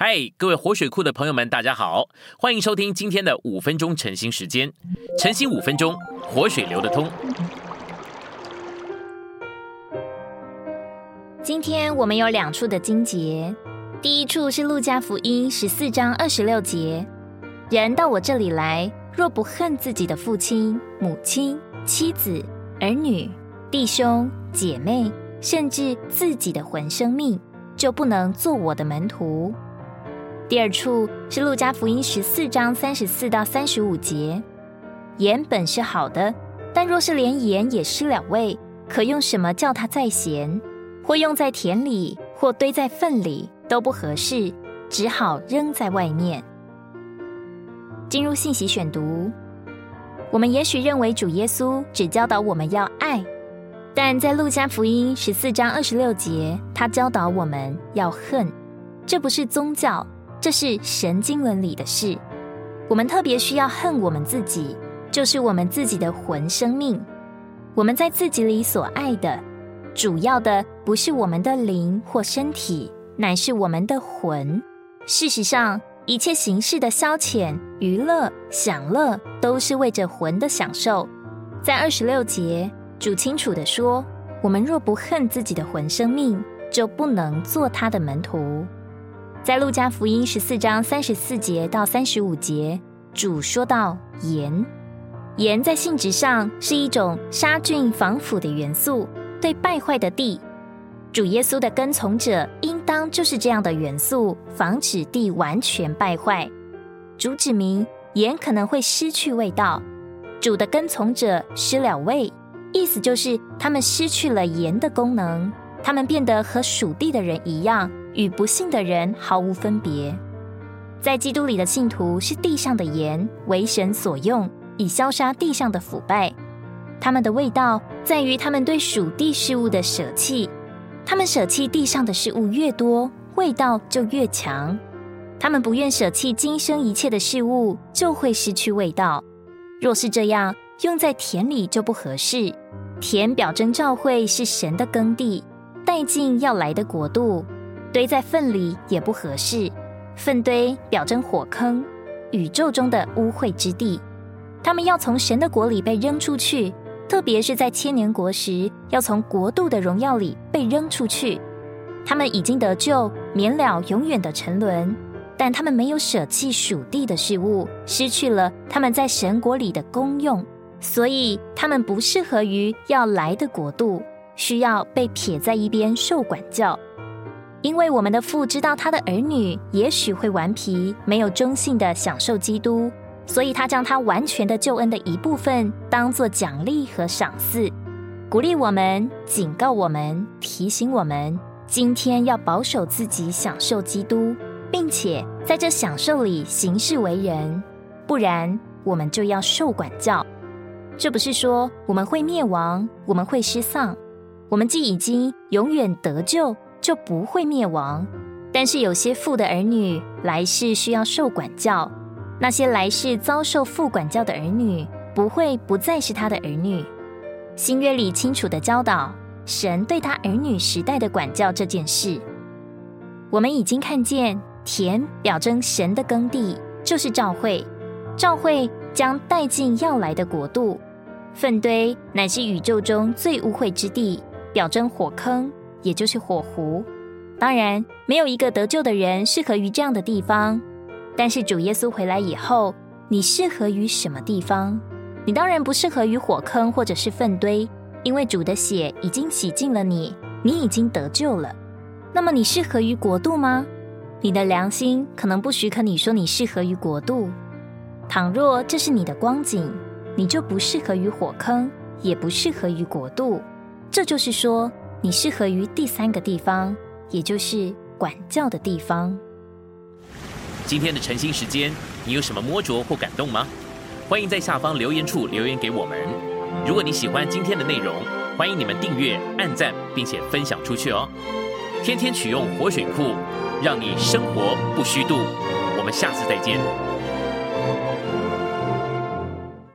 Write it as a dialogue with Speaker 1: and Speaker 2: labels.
Speaker 1: 嗨，各位活水库的朋友们，大家好，欢迎收听今天的五分钟晨兴时间。晨兴五分钟，活水流得通。
Speaker 2: 今天我们有两处的经节，第一处是路加福音十四章二十六节：人到我这里来，若不恨自己的父亲、母亲、妻子、儿女、弟兄、姐妹，甚至自己的魂生命，就不能做我的门徒。第二处是路加福音十四章三十四到三十五节：盐本是好的，但若是连盐也失了味，可用什么叫它再咸？或用在田里，或堆在粪里，都不合适，只好扔在外面。进入信息选读，我们也许认为主耶稣只教导我们要爱，但在路加福音十四章二十六节，他教导我们要恨。这不是宗教。这是神经伦理的事，我们特别需要恨我们自己，就是我们自己的魂生命。我们在自己里所爱的，主要的不是我们的灵或身体，乃是我们的魂。事实上，一切形式的消遣、娱乐、享乐，都是为着魂的享受。在二十六节，主清楚的说：我们若不恨自己的魂生命，就不能做他的门徒。在路加福音十四章三十四节到三十五节，主说到盐，盐在性质上是一种杀菌防腐的元素，对败坏的地，主耶稣的跟从者应当就是这样的元素，防止地完全败坏。主指明盐可能会失去味道，主的跟从者失了味，意思就是他们失去了盐的功能，他们变得和属地的人一样。与不幸的人毫无分别，在基督里的信徒是地上的盐，为神所用，以消杀地上的腐败。他们的味道在于他们对属地事物的舍弃。他们舍弃地上的事物越多，味道就越强。他们不愿舍弃今生一切的事物，就会失去味道。若是这样，用在田里就不合适。田表征召会是神的耕地，带进要来的国度。堆在粪里也不合适，粪堆表征火坑，宇宙中的污秽之地。他们要从神的国里被扔出去，特别是在千年国时，要从国度的荣耀里被扔出去。他们已经得救，免了永远的沉沦，但他们没有舍弃属地的事物，失去了他们在神国里的功用，所以他们不适合于要来的国度，需要被撇在一边受管教。因为我们的父知道他的儿女也许会顽皮，没有忠信的享受基督，所以他将他完全的救恩的一部分当做奖励和赏赐，鼓励我们，警告我们，提醒我们，今天要保守自己享受基督，并且在这享受里行事为人，不然我们就要受管教。这不是说我们会灭亡，我们会失丧，我们既已经永远得救。就不会灭亡，但是有些父的儿女来世需要受管教，那些来世遭受父管教的儿女不会不再是他的儿女。新约里清楚的教导神对他儿女时代的管教这件事。我们已经看见田表征神的耕地，就是召会，召会将带进要来的国度；粪堆乃是宇宙中最污秽之地，表征火坑。也就是火湖，当然没有一个得救的人适合于这样的地方。但是主耶稣回来以后，你适合于什么地方？你当然不适合于火坑或者是粪堆，因为主的血已经洗净了你，你已经得救了。那么你适合于国度吗？你的良心可能不许可你说你适合于国度。倘若这是你的光景，你就不适合于火坑，也不适合于国度。这就是说。你适合于第三个地方，也就是管教的地方。
Speaker 1: 今天的晨兴时间，你有什么摸着或感动吗？欢迎在下方留言处留言给我们。如果你喜欢今天的内容，欢迎你们订阅、按赞，并且分享出去哦。天天取用活水库，让你生活不虚度。我们下次再见。